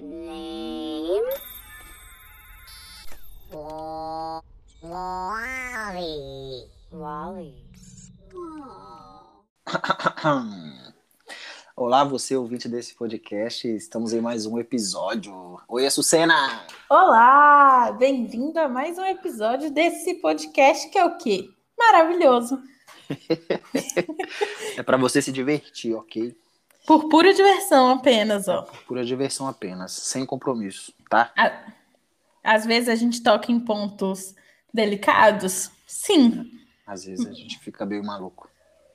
Name. Wally. Wally. Olá, você ouvinte desse podcast. Estamos em mais um episódio. Oi, Açucena! Olá! Bem-vindo a mais um episódio desse podcast que é o quê? Maravilhoso! é para você se divertir, ok? Por pura diversão apenas, ó. Por pura diversão apenas, sem compromisso, tá? Às vezes a gente toca em pontos delicados, sim. Às vezes a gente fica meio maluco.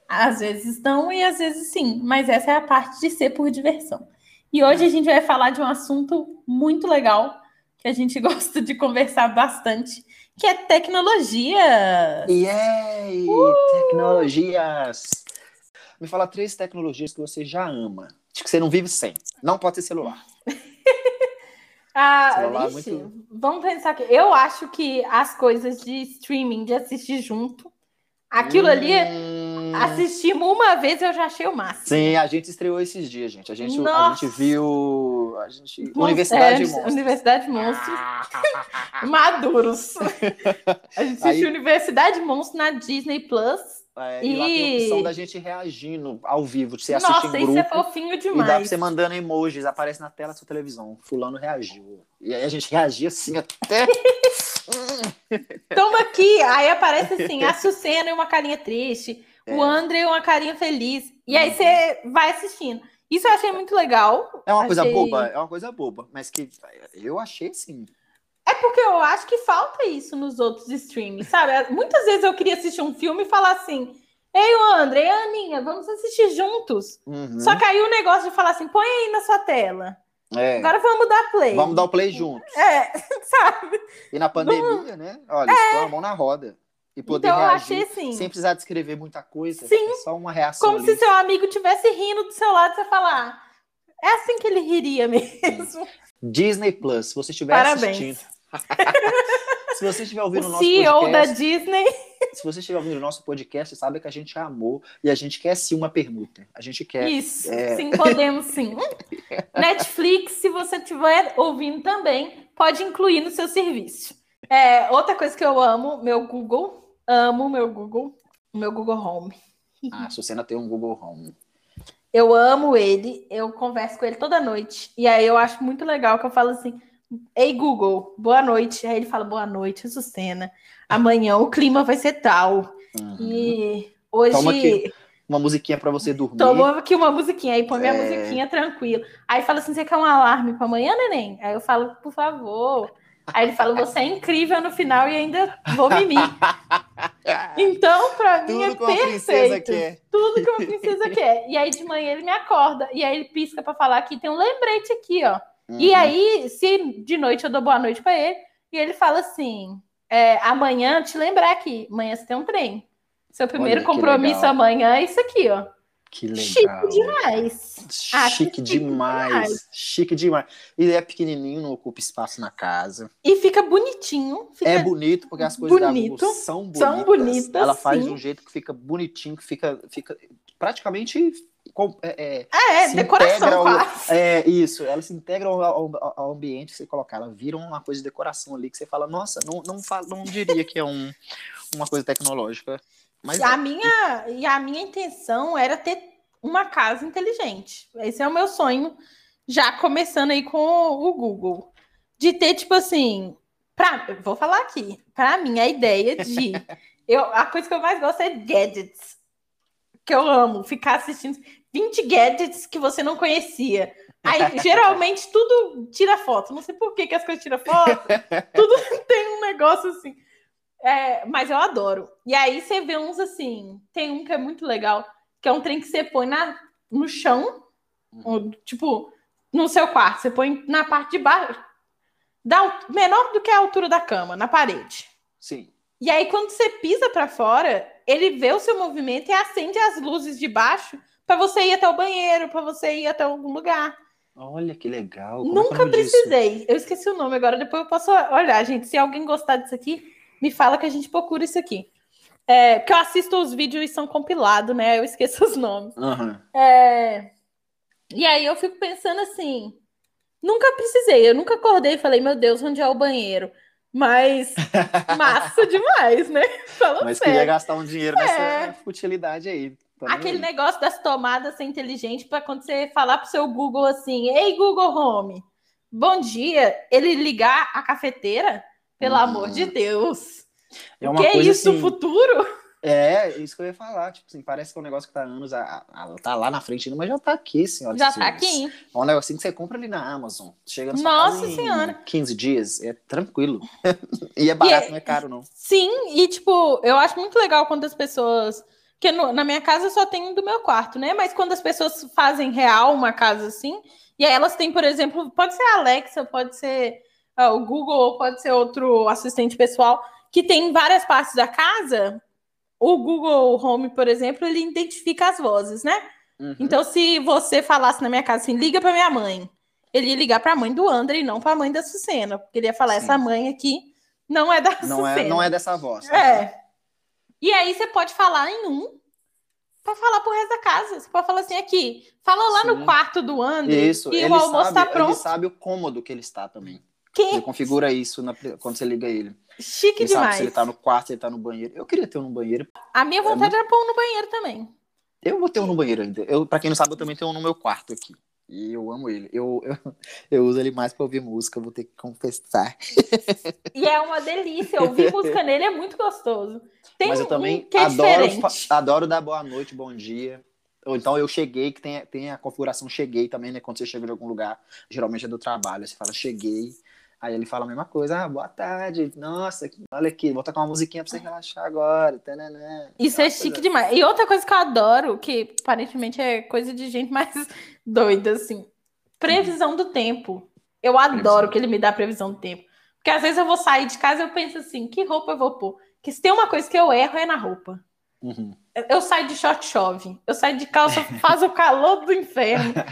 Às vezes não e às vezes sim, mas essa é a parte de ser por diversão. E hoje a gente vai falar de um assunto muito legal que a gente gosta de conversar bastante, que é tecnologia. Yay! Uh! Tecnologias! Me fala três tecnologias que você já ama, que você não vive sem. Não pode ser celular. ah, celular vixe, muito... vamos pensar aqui. Eu acho que as coisas de streaming, de assistir junto, aquilo hum... ali Assistimos uma vez eu já achei o máximo. Sim, a gente estreou esses dias, gente. A gente, a gente viu. A gente... Universidade é, Monstros. Universidade Monstros. Maduros. A gente assistiu Aí... Universidade Monstros na Disney Plus. É, e... lá tem a opção da gente reagindo ao vivo, você assistir Nossa, em grupo. isso é fofinho demais. E dá pra você mandando emojis, aparece na tela da sua televisão. Fulano reagiu. E aí a gente reagia assim até. Toma aqui! Aí aparece assim, a Sucena e uma carinha triste. É. O André uma carinha feliz. E aí uhum. você vai assistindo. Isso eu achei muito legal. É uma achei... coisa boba, é uma coisa boba, mas que eu achei sim. Porque eu acho que falta isso nos outros streams, sabe? Muitas vezes eu queria assistir um filme e falar assim: Ei, André, a Aninha, vamos assistir juntos. Uhum. Só que aí o negócio de falar assim: põe aí na sua tela. É. Agora vamos dar play. Vamos dar o play juntos. É, sabe? E na pandemia, vamos... né? Olha, é. a mão na roda e poder então, reagir achei, assim, sem precisar descrever muita coisa. Sim. É só uma reação. Como ali. se seu amigo tivesse rindo do seu lado e você falar. É assim que ele riria mesmo. Sim. Disney Plus, se você estiver assistindo. se você estiver ouvindo o nosso CEO podcast, da Disney. Se você estiver ouvindo o nosso podcast, sabe que a gente amou e a gente quer sim uma permuta. A gente quer. Isso, é... sim, podemos sim. Netflix, se você estiver ouvindo também, pode incluir no seu serviço. É, outra coisa que eu amo, meu Google. Amo meu Google, meu Google Home. Ah, a Sucena tem um Google Home. Eu amo ele, eu converso com ele toda noite. E aí eu acho muito legal que eu falo assim: Ei, Google, boa noite. Aí ele fala: Boa noite, Sucena. Amanhã o clima vai ser tal. Uhum. E hoje. Uma musiquinha para você dormir. Toma aqui uma musiquinha, aí põe minha é... musiquinha tranquilo. Aí fala assim: Você quer um alarme para amanhã, neném? Aí eu falo: Por favor. Aí ele fala: Você é incrível no final e ainda vou mimir. Então, para mim é perfeito. Tudo que uma princesa quer. E aí de manhã ele me acorda e aí ele pisca para falar que tem um lembrete aqui, ó. Uhum. E aí, se de noite eu dou boa noite para ele, e ele fala assim: é, amanhã te lembrar aqui, amanhã você tem um trem. Seu primeiro Olha, compromisso amanhã é isso aqui, ó. Que legal. Chique demais. Chique demais. demais. Chique demais. E é pequenininho, não ocupa espaço na casa. E fica bonitinho. Fica é bonito, porque as coisas bonito, da são bonitas. São bonitas. Ela faz sim. de um jeito que fica bonitinho, que fica, fica praticamente é, é, é decoração. Ao, é, isso, ela se integra ao, ao, ao, ambiente que você colocar. Ela vira uma coisa de decoração ali que você fala, nossa, não, não, não diria que é um, uma coisa tecnológica. Mas e, a minha, e a minha intenção era ter uma casa inteligente. Esse é o meu sonho, já começando aí com o Google. De ter, tipo assim, pra, vou falar aqui, para mim, a ideia de. eu, a coisa que eu mais gosto é gadgets. Que eu amo, ficar assistindo 20 gadgets que você não conhecia. Aí, geralmente, tudo tira foto. Não sei por que, que as coisas tiram foto. tudo tem um negócio assim. É, mas eu adoro. E aí você vê uns assim. Tem um que é muito legal, que é um trem que você põe na, no chão, uhum. ou, tipo, no seu quarto. Você põe na parte de baixo, da, menor do que a altura da cama, na parede. Sim. E aí, quando você pisa para fora, ele vê o seu movimento e acende as luzes de baixo para você ir até o banheiro, para você ir até algum lugar. Olha que legal. Como Nunca é precisei. Disso? Eu esqueci o nome agora, depois eu posso olhar, gente. Se alguém gostar disso aqui, me fala que a gente procura isso aqui. É, porque eu assisto os vídeos e são compilados, né? Eu esqueço os nomes. Uhum. É, e aí eu fico pensando assim: Nunca precisei, eu nunca acordei e falei, meu Deus, onde é o banheiro? Mas massa demais, né? Falando Mas sério. queria gastar um dinheiro nessa É. futilidade aí. Nem Aquele aí. negócio das tomadas ser inteligente para quando você falar pro seu Google assim, ei Google Home, bom dia, ele ligar a cafeteira, pelo Uhum. amor de Deus. É uma que é coisa isso, assim, futuro? É, isso que eu ia falar. Tipo assim, parece que é um negócio que tá há anos, a- a- tá lá na frente ainda, mas já tá aqui, senhora. Já tá aqui. É um negocinho que você compra ali na Amazon. Chega na sua Nossa Senhora. 15 dias, é tranquilo. e é barato, é- não é caro, não. Sim, e tipo, eu acho muito legal quando as pessoas. Porque no- na minha casa só tenho do meu quarto, né? Mas quando as pessoas fazem real uma casa assim, e aí elas têm, por exemplo, pode ser a Alexa, pode ser ah, o Google, pode ser outro assistente pessoal, que tem em várias partes da casa. O Google Home, por exemplo, ele identifica as vozes, né? Uhum. Então, se você falasse na minha casa assim, liga para minha mãe, ele ia ligar para a mãe do André e não para a mãe da Sucena, porque ele ia falar, Sim. essa mãe aqui não é da não, é, Sucena. não é dessa voz. É. E aí você pode falar em um para falar pro resto da casa. Você pode falar assim aqui, fala lá no Sim. quarto do André Isso, que ele o almoço sabe, tá ele pronto. sabe o cômodo que ele está também. Que Ele configura isso na- quando você liga ele. chique Ele sabe demais. se ele tá no quarto, se ele tá no banheiro. Eu queria ter um no banheiro. A minha vontade era pôr um no banheiro também. Eu vou ter um no banheiro ainda. Eu, pra quem não sabe, eu também tenho um no meu quarto aqui. E eu amo ele. Eu, eu, eu uso ele mais pra ouvir música, vou ter que confessar. E é uma delícia. Ouvir música nele é muito gostoso. Tem Mas eu um também que é adoro, diferente. adoro dar boa noite, bom dia. Ou então eu cheguei, que tem, tem a configuração cheguei também, né? Quando você chega de algum lugar, geralmente é do trabalho. Você fala cheguei. Aí ele fala a mesma coisa, ah, boa tarde, nossa, olha aqui, vou tocar uma musiquinha pra você relaxar agora. Tananã. Isso é chique demais. E outra coisa que eu adoro, que aparentemente é coisa de gente mais doida, assim. Previsão do tempo. Eu adoro que ele me dá previsão do tempo. Porque às vezes eu vou sair de casa e eu penso assim, que roupa eu vou pôr? Que se tem uma coisa que eu erro é na roupa. Uhum. Eu- Eu saio de short chove. Eu saio de calça, faz o calor do inferno.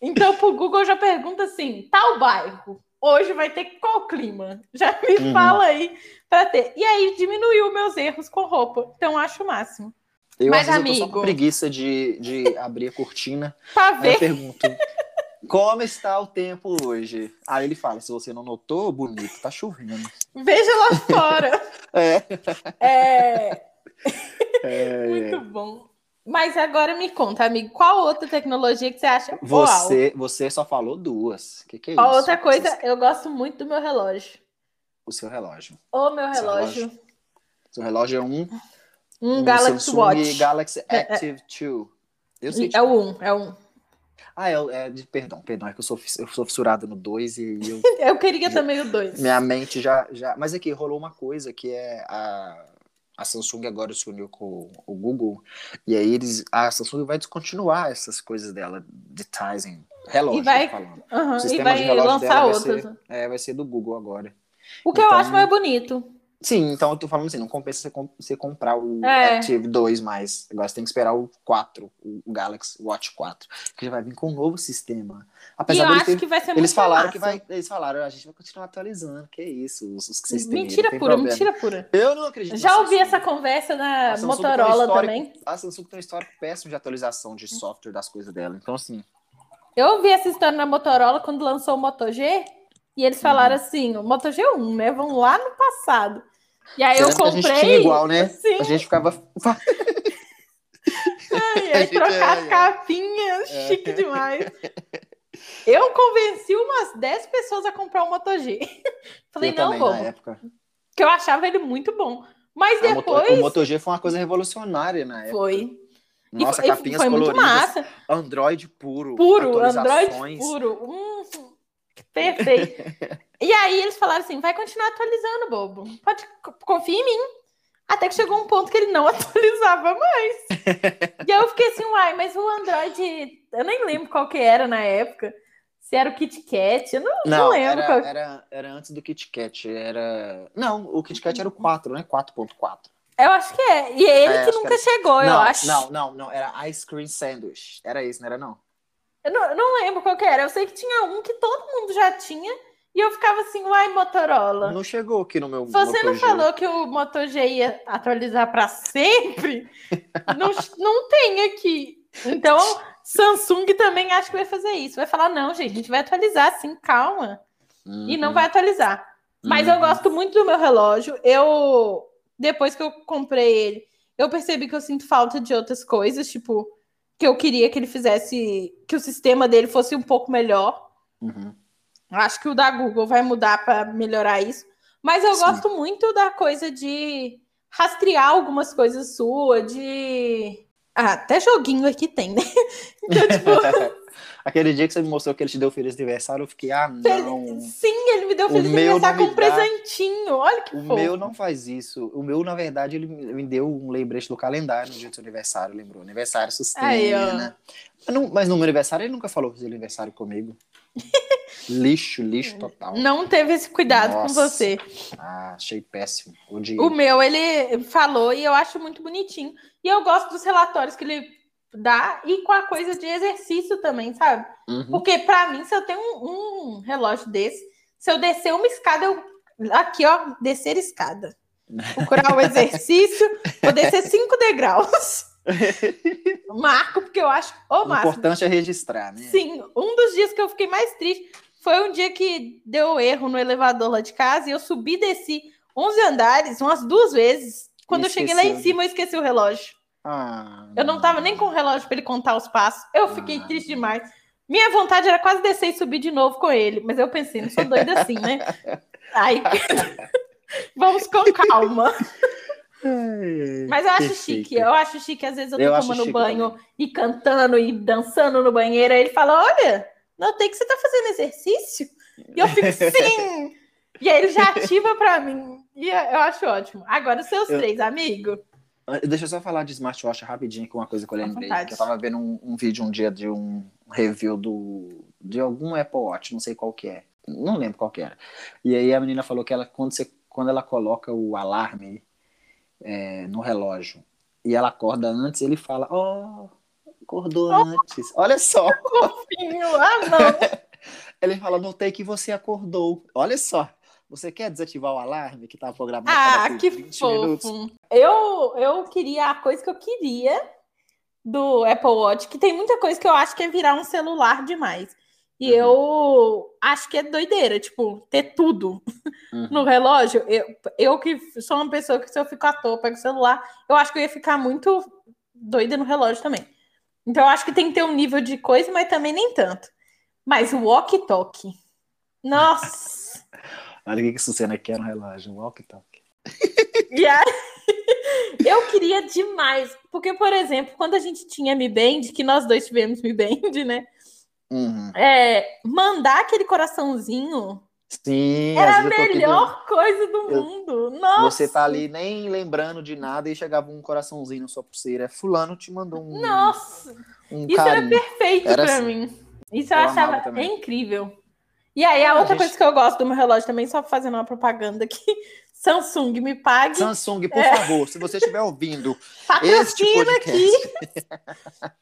Então, pro Google já pergunta assim: tal bairro, hoje vai ter qual clima? Já me Uhum. fala aí pra ter. E aí diminuiu meus erros com roupa. Então, acho o máximo. Eu, Mas, às vezes, eu tô só amigo- com preguiça de, de abrir a cortina. Pra Aí eu ver. pergunto, como está o tempo hoje? Aí ele fala, se você não notou, bonito, tá chovendo. Veja lá fora. É. É É, muito bom. Mas agora me conta, amigo, qual outra tecnologia que você acha? Uau! Você, você só falou duas. O que, que é Ó, isso? outra coisa, Você- eu gosto muito do meu relógio. O seu relógio. O meu Seu relógio. Seu relógio é um, Um Galaxy Samsung Watch. Galaxy É, é. Active 2. Eu sei de É o 1, é o 1. Ah, é, o- é de, perdão, perdão, é que eu sou, eu sou fissurado no 2 e eu, Eu queria também o 2. minha mente já, já... Mas aqui, rolou uma coisa que é a, a Samsung agora se uniu com o Google e aí eles, a Samsung vai descontinuar essas coisas dela de Tizen, relógio, E vai- falando. O E sistema vai de relógio lançar dela vai outras. ser, é, vai ser do Google agora. O que eu Então- acho mais bonito. Sim, então eu tô falando assim, não compensa você, com- você comprar o É. Active 2 mais. Agora você tem que esperar o 4, o Galaxy Watch 4, que já vai vir com um novo sistema. E Apesar eu deles acho terem- que vai ser eles falaram massa. que vai, eles falaram, a gente vai continuar atualizando, que é isso, os, os que vocês têm. Mentira pura, problema. mentira pura. Eu não acredito. Já ouvi essa conversa na Motorola também. A Samsung tem um histórico péssimo de atualização de software das coisas dela. Então, assim, Eu ouvi essa história na Motorola quando lançou o Moto G. E eles falaram Uhum. assim, o Moto G1, né? Vão lá no passado. E aí eu que a gente comprei. tinha igual, né? Sim. A gente ficava. E A aí trocar é, as é. capinhas, É. chique demais. Eu convenci umas 10 pessoas a comprar o Moto G. Falei, eu não, vamos. época. Que eu achava ele muito bom. Mas A Moto- depois o Moto G foi uma coisa revolucionária na época. foi. Nossa, e capinhas foi muito coloridas. massa. Android puro. Puro, Android puro. Hum, perfeito. e aí eles falaram assim: vai continuar atualizando, bobo. Pode co- confia em mim. Até que chegou um ponto que ele não atualizava mais. e eu fiquei assim, uai, mas o Android, eu nem lembro qual que era na época. Se era o Kit Kat, eu não, não, Não, lembro. era, qual... era, era antes do KitKat. Era. Não, o KitKat era o 4, né? 4.4. Eu acho que é. E ele É, que acho que nunca era- chegou, eu não, acho. não, não, não. Era Ice Cream Sandwich. Era isso, não era não? Eu não, eu não lembro qual que era. Eu sei que tinha um que todo mundo já tinha. E eu ficava assim, uai, Motorola. Não chegou aqui no meu Você não Moto G. falou que o Moto G ia atualizar para sempre? não, não tem aqui. Então, Samsung também acho que vai fazer isso. Vai falar, não, gente, a gente vai atualizar assim, calma. Uhum. E não vai atualizar. Mas eu Uhum. gosto muito do meu relógio. Eu, depois que eu comprei ele, eu percebi que eu sinto falta de outras coisas, tipo, que eu queria que ele fizesse, que o sistema dele fosse um pouco melhor. Uhum. Acho que o da Google vai mudar para melhorar isso. Mas eu Sim. gosto muito da coisa de rastrear algumas coisas suas, de. Ah, até joguinho aqui tem, né? Então, tipo, Aquele dia que você me mostrou que ele te deu feliz aniversário, eu fiquei, ah, não. sim, ele me deu feliz aniversário com um presentinho. Olha que O fofo. meu não faz isso. O meu, na verdade, ele me deu um lembrete do calendário no dia do seu aniversário, lembrou? Aniversário sustenta. Aí, ó. Mas, não- mas no meu aniversário ele nunca falou de aniversário comigo. lixo, lixo total. Não teve esse cuidado com Nossa. você. Ah, achei péssimo. Odiei. O meu, ele falou e eu acho muito bonitinho. E eu gosto dos relatórios que ele dá e com a coisa de exercício também, sabe? Uhum. Porque pra mim, se eu tenho um, um relógio desse, se eu descer uma escada, eu. Aqui, ó, descer escada. Procurar o exercício, vou descer cinco degraus. Marco, porque eu acho o O máximo. importante é registrar, né? Sim, um dos dias que eu fiquei mais triste foi um dia que deu erro no elevador lá de casa e eu subi e desci 11 andares umas duas vezes. Quando eu cheguei lá em cima, eu esqueci o relógio. Ah, Eu não tava nem com o relógio para ele contar os passos. Eu fiquei Ah. triste demais. Minha vontade era quase descer e subir de novo com ele, mas eu pensei, não sou doida assim, né? Aí, vamos com calma. Mas eu acho Perfeito. chique, eu acho chique. Às vezes eu tô Eu tomando chique banho também. e cantando e dançando no banheiro. Aí ele fala: Olha, notei que você tá fazendo exercício. E eu fico, sim! E aí ele já ativa pra mim. E eu acho ótimo. Agora, os seus Eu- três, amigo. Ah, Deixa eu só falar de smartwatch rapidinho, que é uma coisa que eu lembrei. Que eu tava vendo um, um vídeo um dia de um review do, de algum Apple Watch, não sei qual que é. Não lembro qual que era. E aí a menina falou que ela, quando, você, quando ela coloca o alarme é, no relógio e ela acorda antes, ele fala, ó, acordou antes. Olha só. Fofinho. Ah, não. Ele fala, notei que você acordou. Olha só. Você quer desativar o alarme que tá programado Ah, para que 20 fofo. minutos? Eu, eu queria a coisa que eu queria do Apple Watch, que tem muita coisa que eu acho que é virar um celular demais. E Uhum. eu acho que é doideira, tipo, ter tudo Uhum. no relógio. Eu, eu que sou uma pessoa que se eu fico à toa, pego o celular, eu acho que eu ia ficar muito doida no relógio também. Então eu acho que tem que ter um nível de coisa, mas também nem tanto. Mas o walkie-talkie. Nossa! Olha o que que Sucena quer no relógio, walkie-talkie. Aí, eu queria demais. Porque, por exemplo, quando a gente tinha Mi Band, que nós dois tivemos Mi Band, né? Uhum. É, mandar aquele coraçãozinho Sim, era a melhor coisa do Eu- mundo. Nossa! Você tá ali nem lembrando de nada e chegava um coraçãozinho na sua pulseira. Fulano te mandou um, Nossa! um Isso era carinho. perfeito Era pra assim. mim. Isso eu, Eu achava incrível. E aí, a Ah, outra gente. coisa que eu gosto do meu relógio também, só fazendo uma propaganda aqui, Samsung me pague, Samsung, por É. favor, se você estiver ouvindo patrocina este podcast. aqui,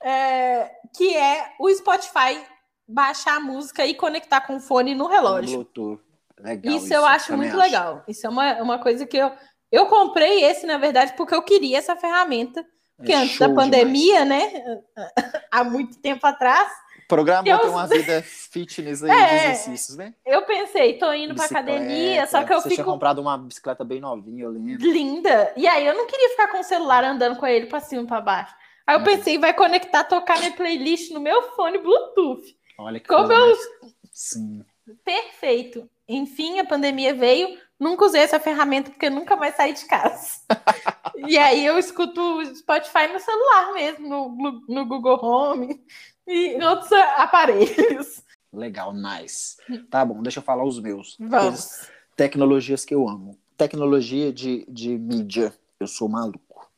é, que é o Spotify baixar a música e conectar com o fone no relógio. Bluetooth. Legal. Isso, eu acho muito legal. Isso é uma, uma coisa que eu. Eu comprei esse, na verdade, porque eu queria essa ferramenta. Porque É antes da pandemia, né? Há muito tempo atrás, Programou Eu- ter uma vida fitness aí É. de exercícios, né? eu pensei, tô indo pra Bicicleta, academia, só que eu Você tinha fico comprado uma bicicleta bem novinha, eu lembro. linda. E aí eu não queria ficar com o celular andando com ele pra cima e pra baixo. Aí eu Uhum. pensei, vai conectar, tocar minha playlist no meu fone Bluetooth. Olha que Como coisa eu. mais- Sim. Perfeito. Enfim, a pandemia veio, nunca usei essa ferramenta porque nunca mais saí de casa. e aí eu escuto o Spotify no celular mesmo, no, no Google Home e em outros aparelhos. Legal, nice. Tá bom, deixa eu falar os meus. Coisas- Vamos. tecnologias que eu amo. Tecnologia de, de mídia, eu sou maluco.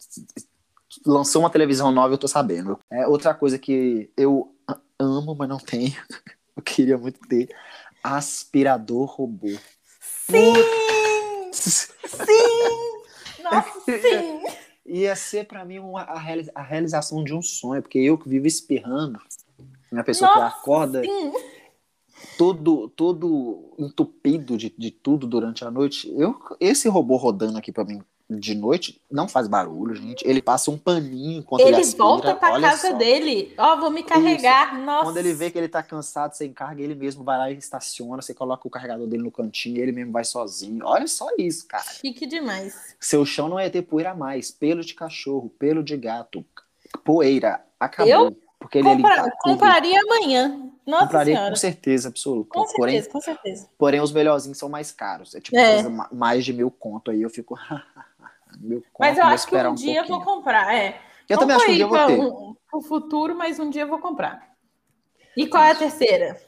Lançou uma televisão nova, eu tô sabendo. É outra coisa que eu amo, mas não tenho. Eu queria muito ter aspirador robô. Sim! Sim! Nossa, sim! Ia ser pra mim uma, a, a realização de um sonho, porque eu que vivo espirrando, uma pessoa que Nossa, acorda Sim! todo, todo entupido de, de tudo durante a noite. Eu, esse robô rodando aqui pra mim de noite não faz barulho, gente. Ele passa um paninho enquanto ele, Ele aspira. volta pra casa só. dele. Ó, vou me carregar. Nossa. Quando ele vê que ele tá cansado, sem carga, ele mesmo vai lá e estaciona, você coloca o carregador dele no cantinho, ele mesmo vai sozinho. Olha só isso, cara. Chique demais. Seu chão não ia ter poeira mais, pelo de cachorro, pelo de gato, poeira, acabou. Eu porque ele Compra- tudo. compraria amanhã. Nossa Compraria senhora. com certeza absoluta. Com porém, certeza, com certeza. porém, os melhorzinhos são mais caros. É tipo É. mais de mil conto aí. Eu fico. conto, Mas eu acho que esperar um dia eu vou comprar. É. Eu Não também acho que um dia eu vou ter. um- pro futuro, mas um dia eu vou comprar. E qual é a terceira?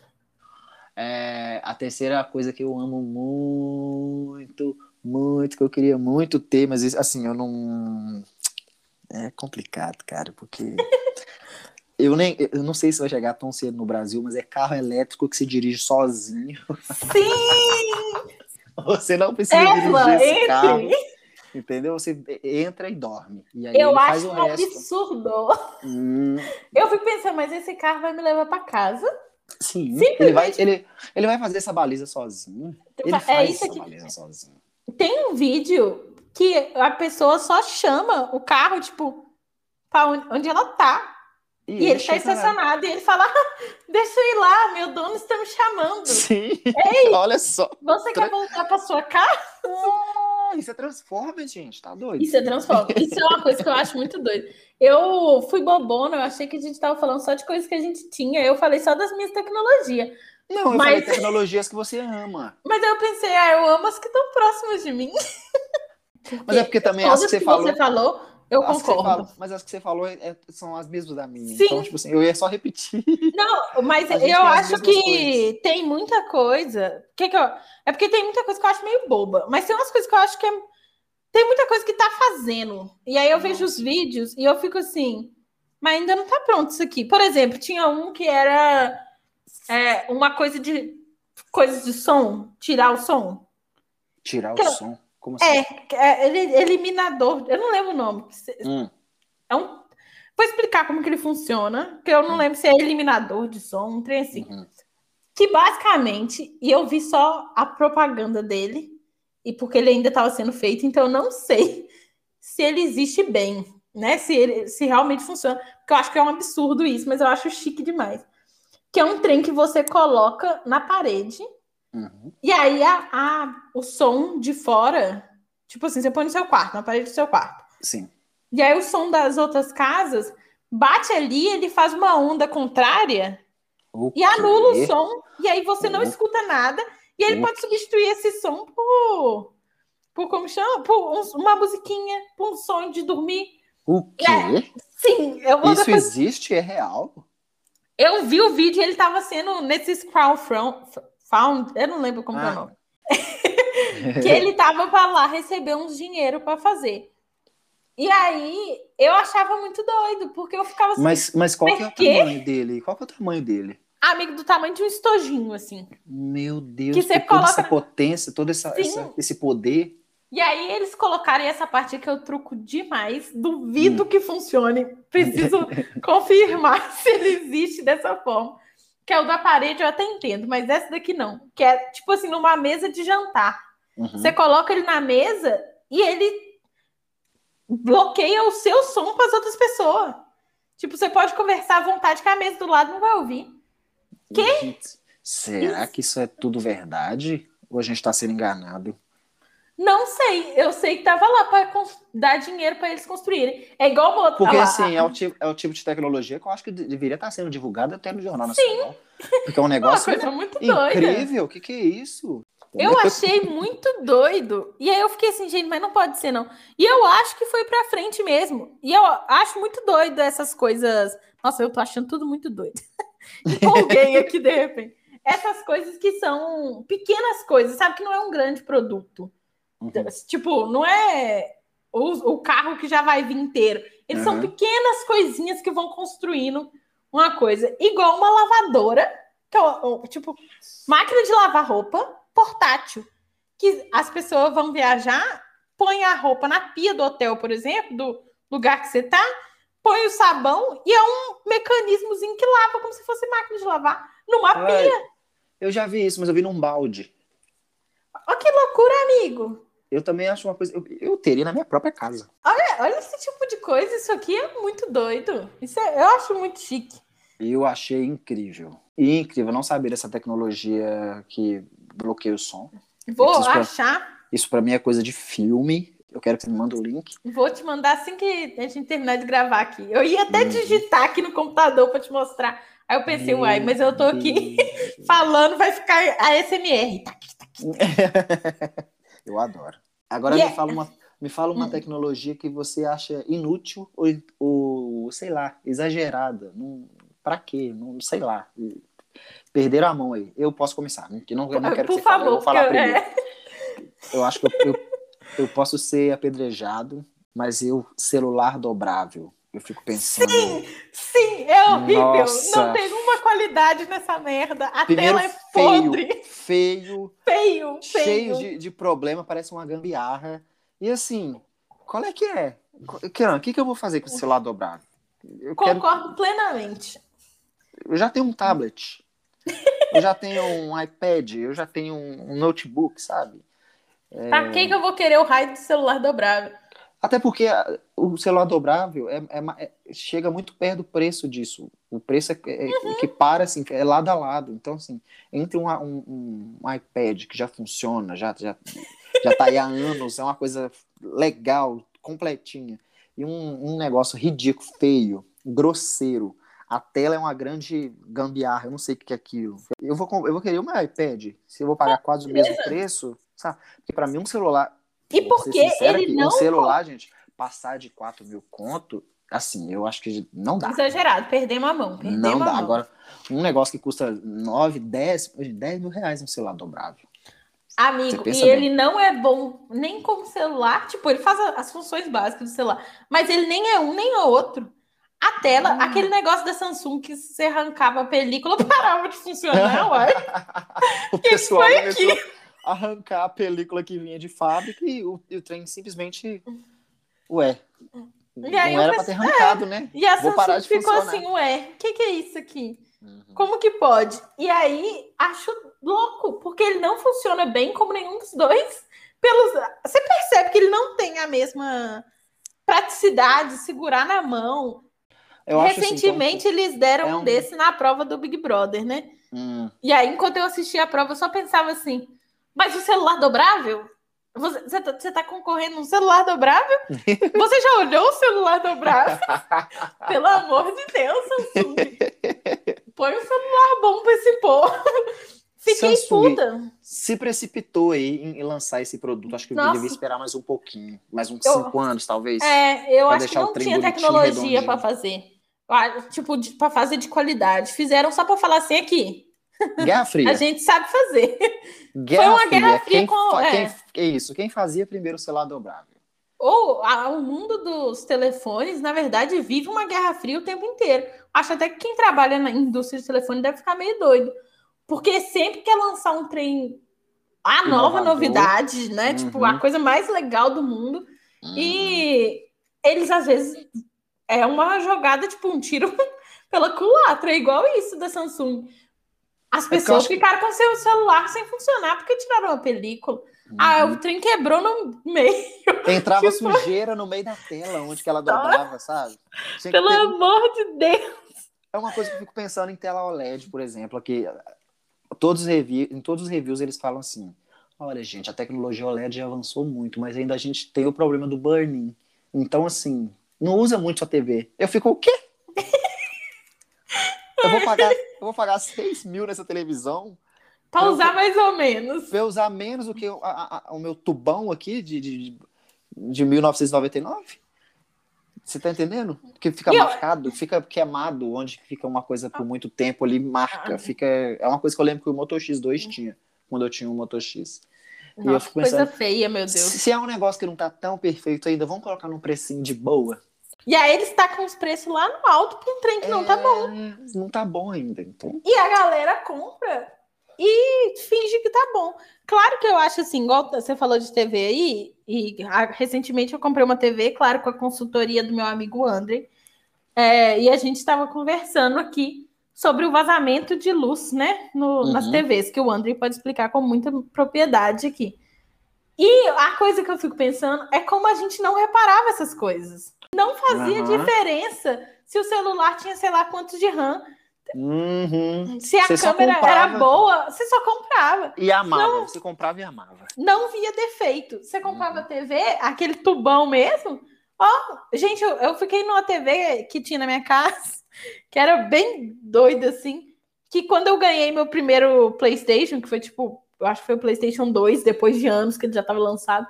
É, a terceira coisa que eu amo muito, muito, que eu queria muito ter, mas assim, eu não. É complicado, cara, porque. Eu nem, eu não sei se vai chegar tão cedo no Brasil, mas é carro elétrico que se dirige sozinho. Sim! Você não precisa Tesla, dirigir esse entre! carro, entendeu? Você entra e dorme. E aí Eu ele faz acho um resto. absurdo. Hum, Eu fico pensando, mas esse carro vai me levar pra casa? sim, Simplesmente- ele vai, ele, ele vai fazer essa baliza sozinho. Ele É faz isso essa aqui. baliza sozinho. Tem um vídeo que a pessoa só chama o carro, tipo, pra onde ela tá. E, ele tá chega lá. estacionado e ele fala: "Ah, Deixa eu ir lá, meu dono está me chamando. Sim, olha só. Você quer voltar pra sua casa? Isso é transforma, gente, tá doido? Isso é transforma. Isso é uma coisa que eu acho muito doida. Eu fui bobona, eu achei que a gente tava falando só de coisas que a gente tinha. Eu falei só das minhas tecnologias. Não, eu Mas- falei tecnologias que você ama. Mas eu pensei, ah, eu amo as que estão próximas de mim. Mas é porque também as que você que falou. você falou, eu as que concordo. mas as que você falou é- é- são as mesmas da minha. Sim. Então, tipo assim, eu ia só repetir. Não, mas eu acho que coisas. tem muita coisa. Que que eu... É porque tem muita coisa que eu acho meio boba, mas tem umas coisas que eu acho que é... tem muita coisa que tá fazendo. E aí eu vejo os vídeos e eu fico assim, mas ainda não tá pronto isso aqui. Por exemplo, tinha um que era é, uma coisa de coisas de som, tirar o som. Tirar o Que- som. Como? É, é ele- eliminador. Eu não lembro o nome. Hum, É um... Vou explicar como que ele funciona, porque eu não lembro se é eliminador de som, um trem assim. uhum. Que basicamente, e eu vi só a propaganda dele, e porque ele ainda estava sendo feito, então eu não sei se ele existe bem, né? Se, ele, se realmente funciona. Porque eu acho que é um absurdo isso, mas eu acho chique demais. Que é um trem que você coloca na parede, Uhum. e aí a, a- o som de fora, tipo assim, você põe no seu quarto, na parede do seu quarto. Sim. E aí o som das outras casas bate ali, ele faz uma onda contrária O e anula o som, e aí você não O- escuta nada, e ele o pode substituir esse som por, por como chama? Por um- uma musiquinha, por um som de dormir. O quê? Sim, eu, vou Isso existe? É real? eu vi o vídeo e ele tava sendo nesses crowdfund, found, eu não lembro como que é o Ah. nome. que ele tava para lá receber uns dinheiro para fazer. E aí eu achava muito doido, porque eu ficava assim, Mas, mas qual que é o tamanho dele? Qual que é o tamanho dele? amigo do tamanho de um estojinho, assim. Meu Deus, Que você com toda coloca- essa potência, todo essa, essa- esse poder. E aí eles colocarem essa parte que eu truco demais, duvido que funcione. Preciso confirmar se ele existe dessa forma. Que é o da parede, eu até entendo, mas essa daqui não. Que é tipo assim, numa mesa de jantar. Uhum. Você coloca ele na mesa e ele bloqueia o seu som para as outras pessoas. Tipo, você pode conversar à vontade que a mesa do lado não vai ouvir. Gente, será que isso é tudo verdade? Ou a gente está sendo enganado? Não sei, eu sei que tava lá para dar dinheiro para eles construírem. É igual uma outra. Porque, ah lá, assim, é o, tipo, é o tipo de tecnologia que eu acho que de- deveria estar sendo divulgado até no Jornal Nacional. Porque é um uma negócio coisa muito doida. incrível. O que, que é isso? Eu achei muito doido. E aí eu fiquei assim, gente, mas não pode ser, não. E eu acho que foi pra frente mesmo. E eu acho muito doido essas coisas. Nossa, eu tô achando tudo muito doido. Empolguei aqui de repente. Essas coisas que são pequenas coisas, sabe? Que não é um grande produto. Uhum. Tipo, não é o, o carro que já vai vir inteiro. Eles são Uhum. pequenas coisinhas que vão construindo uma coisa. Igual uma lavadora, que é tipo, máquina de lavar roupa portátil. Que as pessoas vão viajar, põe a roupa na pia do hotel, por exemplo, do lugar que você tá, põe o sabão e é um mecanismozinho que lava como se fosse máquina de lavar numa Ai, pia. eu já vi isso, mas eu vi num balde. Olha que loucura, amigo. Eu também acho uma coisa. Eu, eu teria na minha própria casa. Olha, olha esse tipo de coisa, isso aqui é muito doido. Isso é, eu acho muito chique. Eu achei incrível. Incrível, não saber dessa tecnologia que bloqueia o som. Vou Isso pra- achar, Isso pra mim é coisa de filme. Eu quero que você me mande o link. vou te mandar assim que a gente terminar de gravar aqui. Eu ia até Uhum. digitar aqui no computador pra te mostrar. Aí eu pensei, uai, mas eu tô aqui falando, vai ficar a SMR. Tá aqui, tá aqui. Eu adoro. Agora E me é- fala uma, me fala uma Hum. tecnologia que você acha inútil ou, ou sei lá, exagerada. Não, pra quê? Não sei lá. Perderam a mão aí. Eu posso começar, né? que não, eu não quero Por que você fale, eu favor, vou falar eu- primeiro. é. Eu acho que eu, eu, eu posso ser apedrejado, mas eu, celular dobrável. Eu fico pensando. Sim, é horrível. Nossa. Não tem uma qualidade nessa merda. A tela é feio, podre. feio, Feio, feio. cheio de, de problema, parece uma gambiarra. E assim, qual é que é? O que, que eu vou fazer com esse celular dobrável? Eu, quero, Concordo plenamente. eu já tenho um tablet, eu já tenho um iPad, eu já tenho um notebook, sabe? É. Pra que, que eu vou querer o raio do celular dobrável? Até porque o celular dobrável é, é é- chega muito perto do preço disso. O preço é, Uhum. que para assim, é lado a lado. Então, assim, entre um, um- um iPad que já funciona, já, já, já tá aí há anos, é uma coisa legal, completinha, e um, um negócio ridículo, feio, grosseiro. A tela é uma grande gambiarra, eu não sei o que é aquilo. Eu vou, eu vou querer um iPad, se eu vou pagar quase o mesmo preço, sabe? Porque para mim um celular E Vou por ser que sincero ele aqui, não. Um celular, gente, passar de 4 mil conto, assim, eu acho que não dá. Exagerado, perdemos a mão. Perdemos Não dá. mão. Agora, um negócio que custa 9, 10, 10 mil reais um celular dobrável. Amigo, e bem. ele não é bom nem como celular, tipo, ele faz as funções básicas do celular, mas ele nem é um nem é outro. A tela, Ah. aquele negócio da Samsung que se você arrancava a película, parava de funcionar, uai. O pessoal foi começou a arrancar a película que vinha de fábrica e o, e o trem simplesmente. Ué. Não era pra ter arrancado, né? E a Vou parar de ficou funcionar. assim, ué, o que, que é isso aqui? Uhum. Como que pode? E aí, acho louco, porque ele não funciona bem como nenhum dos dois. Pelos... Você percebe que ele não tem a mesma praticidade, segurar na mão. Eu acho, assim, Recentemente, eles deram é um desse na prova do Big Brother, né? então, hum, E aí, enquanto eu assistia a prova, eu só pensava assim: mas o celular dobrável? Você, você, tá, você tá concorrendo num celular dobrável? Você já olhou o celular dobrável? Pelo amor de Deus, Samsung. Põe um celular bom pra esse povo. Fiquei Samsung. puta. se precipitou aí em lançar esse produto. Acho que eu Nossa. devia esperar mais um pouquinho. Mais uns Eu- 5 anos, talvez. É, eu acho que não tinha tecnologia pra fazer. Ah, Tipo, pra fazer de qualidade. Fizeram só pra falar assim aqui. Guerra Fria. A gente sabe fazer. Guerra Foi uma guerra fria Quem com- é. quem- é isso. Quem fazia primeiro o celular dobrável? Ou a- o mundo dos telefones, na verdade, vive uma guerra fria o tempo inteiro. Acho até que quem trabalha na indústria de telefone deve ficar meio doido. Porque sempre quer lançar um trem. A nova Inovador. novidade, né? Tipo, Uhum. a coisa mais legal do mundo. E eles, às vezes, é uma jogada, tipo, um tiro pela culatra. É igual isso da Samsung. As É pessoas que- ficaram com seu celular sem funcionar porque tiraram a película. Ah, Uhum. o trem quebrou no meio. Entrava tipo- sujeira no meio da tela, onde que ela dobrava, sabe? Tinha que Pelo ter- amor de Deus. É uma coisa que eu fico pensando em tela OLED, por exemplo, que todos os reviews, em todos os reviews eles falam assim: olha, gente, a tecnologia OLED já avançou muito, mas ainda a gente tem o problema do burn-in. Então, assim, não usa muito a TV. Eu fico, o quê? Eu vou pagar, eu vou pagar 6 mil nessa televisão Pra Eu- usar mais ou menos. pra eu usar menos do que o, a- a- o meu tubão aqui de, de, de 1999? Você tá entendendo? Que fica E eu- marcado, fica queimado, onde fica uma coisa por muito tempo ali, marca, Ah. fica... É uma coisa que eu lembro que o Moto X2 tinha, quando eu tinha um Moto X. Eu Nossa, fico coisa pensando, feia, meu Deus. Se se é um negócio que não tá tão perfeito ainda, vamos colocar num precinho de boa? E aí eles tá com os preços lá no alto pra um trem que não tá bom. É, Não tá bom ainda, então... E a galera compra e finge que tá bom. Claro que eu acho assim, igual você falou de TV aí, e ah, recentemente eu comprei uma TV, claro, com a consultoria do meu amigo André, é, e a gente estava conversando aqui sobre o vazamento de luz, né, no- nas Uhum. TVs, que o André pode explicar com muita propriedade aqui. E a coisa que eu fico pensando é como a gente não reparava essas coisas. Não fazia Aham. diferença se o celular tinha sei lá quantos de RAM. Uhum. Se a Você câmera era boa, você só comprava. E amava. Não. Você comprava e amava. Não via defeito. Você comprava Uhum. TV, aquele tubão mesmo. Ó, gente, eu, eu fiquei numa TV que tinha na minha casa, que era bem doida assim. Que quando eu ganhei meu primeiro PlayStation, que foi tipo, eu acho que foi o PlayStation 2, depois de anos que ele já estava lançado,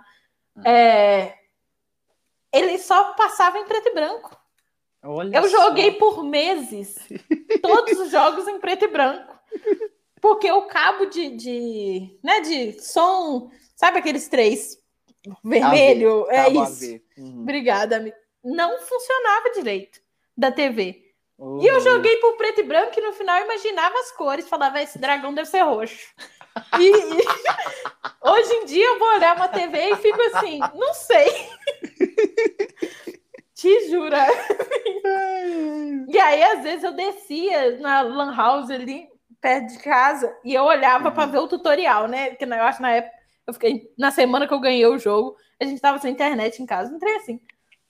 Hum. é, ele só passava em preto e branco. Olha Eu só. joguei por meses todos os jogos em preto e branco. Porque o cabo de, de, né, de som, sabe aqueles três vermelho? É Cabo isso. AV. Uhum. Obrigada, amiga. Não funcionava direito da TV. Uhum. E eu joguei por preto e branco e no final eu imaginava as cores, falava, esse dragão deve ser roxo. E, e hoje em dia eu vou olhar uma TV e fico assim, não sei. Te jura. E aí, às vezes, eu descia na Lan House ali, perto de casa, e eu olhava Uhum. pra ver o tutorial, né? Porque eu acho que na época, eu fiquei, na semana que eu ganhei o jogo, a gente tava sem internet em casa, não tem assim.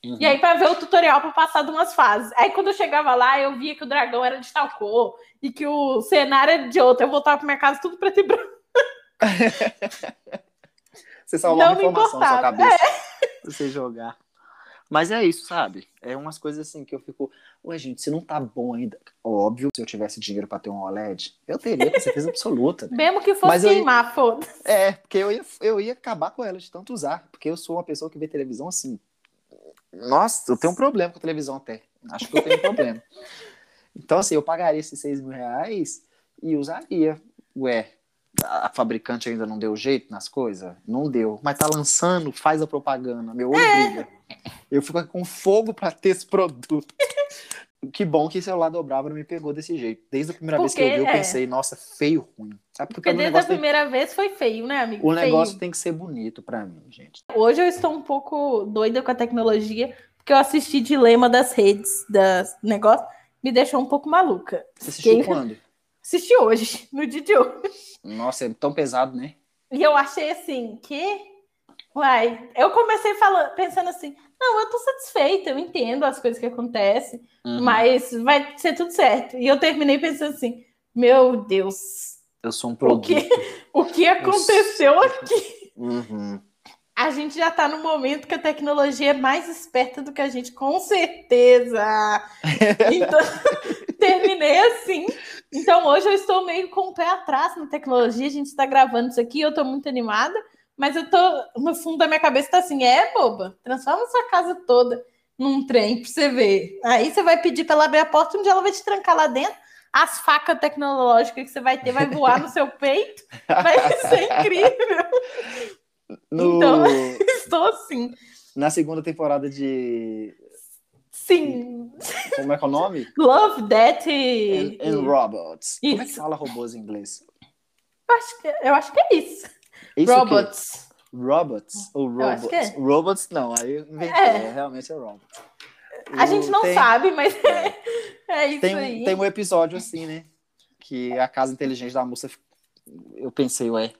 Uhum. E aí, pra ver o tutorial pra passar de umas fases. Aí, quando eu chegava lá, eu via que o dragão era de tal cor e que o cenário era de outra. Eu voltava pra minha casa tudo preto e branco. Você Não me informação na sua cabeça pra você jogar. Mas é isso, sabe? É umas coisas assim que eu fico. Ué, gente, se não tá bom ainda. Óbvio, se eu tivesse dinheiro pra ter um OLED, eu teria, com certeza absoluta. né? Mesmo que fosse Mas eu- queimar, foda É, porque eu ia, eu ia acabar com ela de tanto usar. Porque eu sou uma pessoa que vê televisão assim. Nossa, eu tenho um problema com televisão até. Acho que eu tenho um problema. Então, assim, eu pagaria esses 6 mil reais e usaria. Ué, a fabricante ainda não deu jeito nas coisas? Não deu. Mas tá lançando, faz a propaganda. Meu olho brilha. Eu fico com fogo pra ter esse produto. Que bom que celular dobrável não me pegou desse jeito. Desde a primeira vez que eu Porque, vi, eu é. pensei, nossa, feio ruim. Sabe Porque o desde a negócio, tem- primeira vez foi feio, né, amigo? o Feio. negócio tem que ser bonito pra mim, gente. Hoje eu estou um pouco doida com a tecnologia, porque eu assisti Dilema das Redes, das negócio, me deixou um pouco maluca. Você assistiu quando? Assisti hoje, no dia de hoje. Nossa, é tão pesado, né? E eu achei assim, que. Uai, eu comecei falando, pensando assim, não, eu tô satisfeita, eu entendo as coisas que acontecem, Uhum. mas vai ser tudo certo. E eu terminei pensando assim, meu Deus, Eu sou um o produto. que, o que aconteceu aqui? Uhum. A gente já tá no momento que a tecnologia é mais esperta do que a gente, com certeza. Então, terminei assim. Então, hoje eu estou meio com o pé atrás na tecnologia. A gente está gravando isso aqui, eu estou muito animada, mas eu tô no fundo da minha cabeça tá assim: é boba, transforma sua casa toda num trem pra você ver. Aí você vai pedir para ela abrir a porta, um dia ela vai te trancar lá dentro. As facas tecnológicas que você vai ter vai voar no seu peito. Vai ser incrível. No- Então- Estou assim. Na segunda temporada de. Sim. Como é que é o nome? Love, Death e. And, and Robots. Como é que Isso. fala robôs em inglês? Eu acho que, eu acho que é isso. Isso. Robots. Robots ou acho robots? é. Robots não, aí eu inventei, É. é, realmente é robots. A gente não tem, sabe, mas é isso Tem, aí. tem um episódio assim, né? Que a casa inteligente da moça. Eu pensei, ué,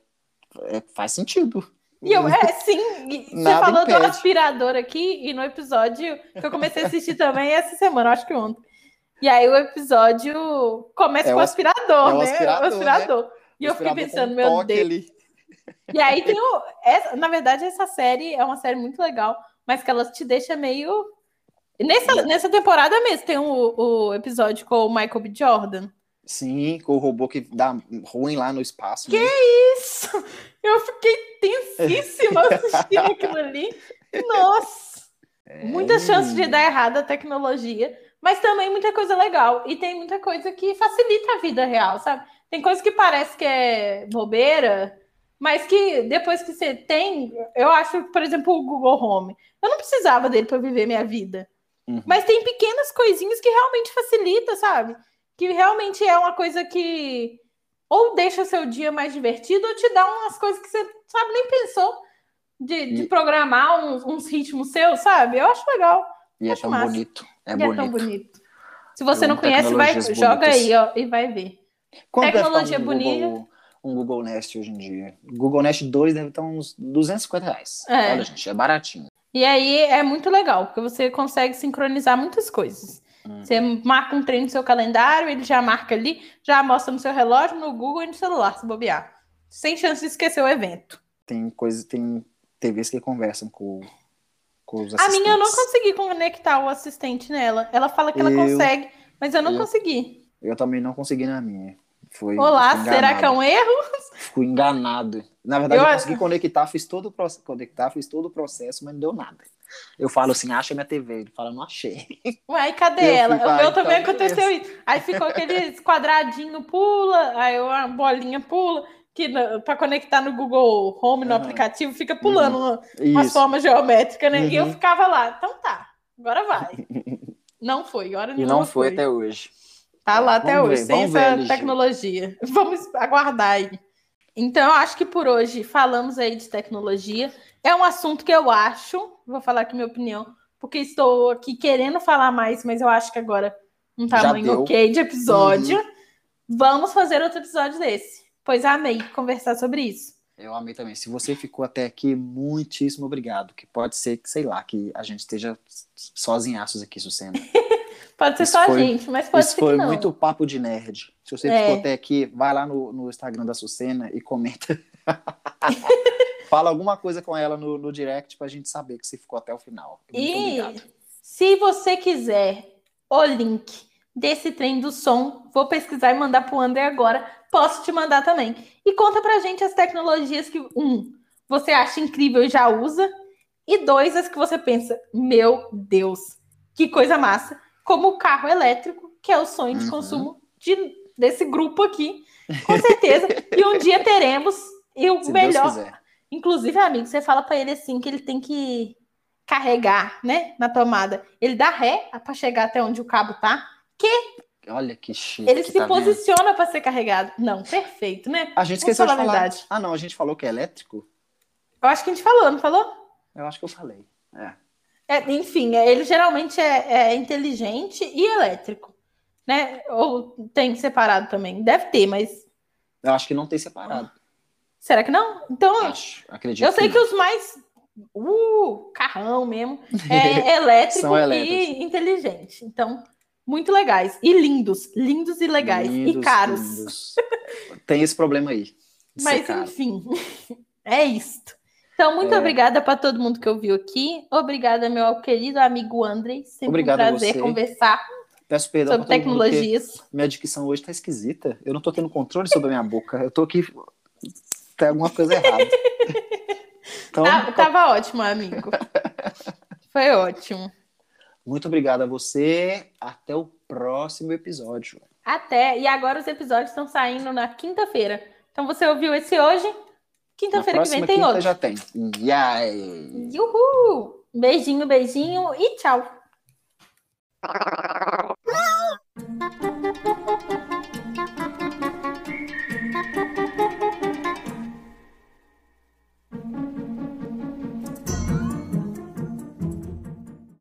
é, faz sentido. E eu, é, sim, você falou do impede. aspirador aqui, e no episódio que eu comecei a assistir também essa semana, acho que ontem. E aí o episódio começa É com o o as- aspirador, é o né? aspirador, o aspirador. E eu fiquei Aspirador pensando, meu Deus. ali. E aí tem o. essa- na verdade, essa série é uma série muito legal, mas que ela te deixa meio. Nessa, nessa temporada mesmo, tem o, o episódio com o Michael B. Jordan. Sim, com o robô que dá ruim lá no espaço. Que né? Isso! Eu fiquei tensíssima assistindo aquilo ali. Nossa! É, Muitas chances de dar errado a tecnologia, mas também muita coisa legal. E tem muita coisa que facilita a vida real, sabe? Tem coisa que parece que é bobeira, mas que depois que você tem, eu acho, por exemplo, o Google Home. Eu não precisava dele para viver minha vida. Uhum. Mas tem pequenas coisinhas que realmente facilita, sabe? Que realmente é uma coisa que ou deixa seu dia mais divertido ou te dá umas coisas que você, sabe, nem pensou de, de programar uns, uns ritmos seus, sabe? Eu acho legal. E é tão massa. bonito. É e bonito. é tão bonito. Se você Eu não conhece, vai, tecnologias joga bonitas. aí, ó, e vai ver. Ficar Tecnologia um bonita. Google, o Google Nest hoje em dia. Google Nest 2 deve estar uns 250 reais. É. Olha, gente, é baratinho. E aí é muito legal, porque você consegue sincronizar muitas coisas. Hum. Você marca um treino no seu calendário, ele já marca ali, já mostra no seu relógio, no Google e no celular, se bobear. Sem chance de esquecer o evento. Tem coisas, tem TVs que conversam com, com os A assistentes. minha eu não consegui conectar o assistente nela. Ela fala que ela Eu- consegue, mas eu não eu- consegui. Eu também não consegui na minha. Foi, Olá, fui será que é enganado. um erro? Fui enganado. Na verdade, Eu eu, acho- consegui conectar, fiz todo o processo, conectar, fiz todo o processo, mas não deu nada. Eu falo assim, acha minha TV. Ele fala, não achei. Uai, cadê Eu ela? fico, o meu então também aconteceu isso. Aí ficou aqueles quadradinho pula, aí uma bolinha pula, que pra conectar no Google Home, no Aham. aplicativo, fica pulando uma, Isso. umas formas geométricas, né? E eu Uhum. ficava lá, então tá, agora vai. Não foi, agora E nenhuma não foi até hoje. Tá lá até Vamos hoje, ver, sem vamos ver, essa LG. tecnologia. Vamos aguardar aí. Então, eu acho que por hoje falamos aí de tecnologia. É um assunto que eu acho, vou falar aqui minha opinião, porque estou aqui querendo falar mais, mas eu acho que agora um tamanho. Uhum. ok de episódio. Vamos fazer outro episódio desse. Pois amei conversar sobre isso. Eu amei também. Se você ficou até aqui, muitíssimo obrigado. Que pode ser que, sei lá, que a gente esteja sozinhaços aqui, Sucena. Pode ser Isso só a foi- gente, mas pode Isso ser foi que não. muito papo de nerd. Se você É. ficou até aqui, vai lá no, no Instagram da Sucena e comenta. Fala alguma coisa com ela no, no direct pra gente saber que você ficou até o final. Muito E obrigado. se você quiser o link desse trem do som, vou pesquisar e mandar pro André agora. Posso te mandar também. E conta pra gente as tecnologias que, um, você acha incrível e já usa, e dois, as que você pensa, meu Deus, que coisa massa. Como o carro elétrico, que é o sonho de Uhum. consumo de- desse grupo aqui, com certeza. e um dia teremos, e o Se melhor. Inclusive, amigo, você fala pra ele assim que ele tem que carregar, né, na tomada. Ele dá ré pra chegar até onde o cabo tá. Olha que chique. Ele se tá posiciona pra ser carregado. Não, perfeito, né? A gente esqueceu de falar. Ah, não, a gente falou que é elétrico? Eu acho que a gente falou, não falou? Eu acho que eu falei. É. É, enfim, é, ele geralmente é, é inteligente e elétrico, né? Ou tem separado também? Deve ter, mas Eu acho que não tem separado. será que não? Então, Acho. Acredito. eu sei que não. os mais uh, carrão mesmo é elétrico São elétricos. e inteligente. Então, muito legais e lindos, lindos e legais e Lindos, caros. lindos. Tem esse problema aí. Mas enfim, é isto. Então, muito É. obrigada para todo mundo que ouviu aqui. Obrigada, meu querido amigo André. Sempre Obrigado um prazer conversar Peço perdão sobre tecnologias. Minha dicção hoje tá esquisita. Eu não tô tendo controle sobre a minha boca. Eu tô aqui. Tem alguma coisa errada. Então, Tá- tava ótimo, amigo. Foi ótimo. muito obrigado a você. Até o próximo episódio. Até. E agora os episódios estão saindo na quinta-feira. Então você ouviu esse hoje? Quinta-feira que vem tem outro. já tem. Yay! Uhul! Beijinho, beijinho e tchau. Música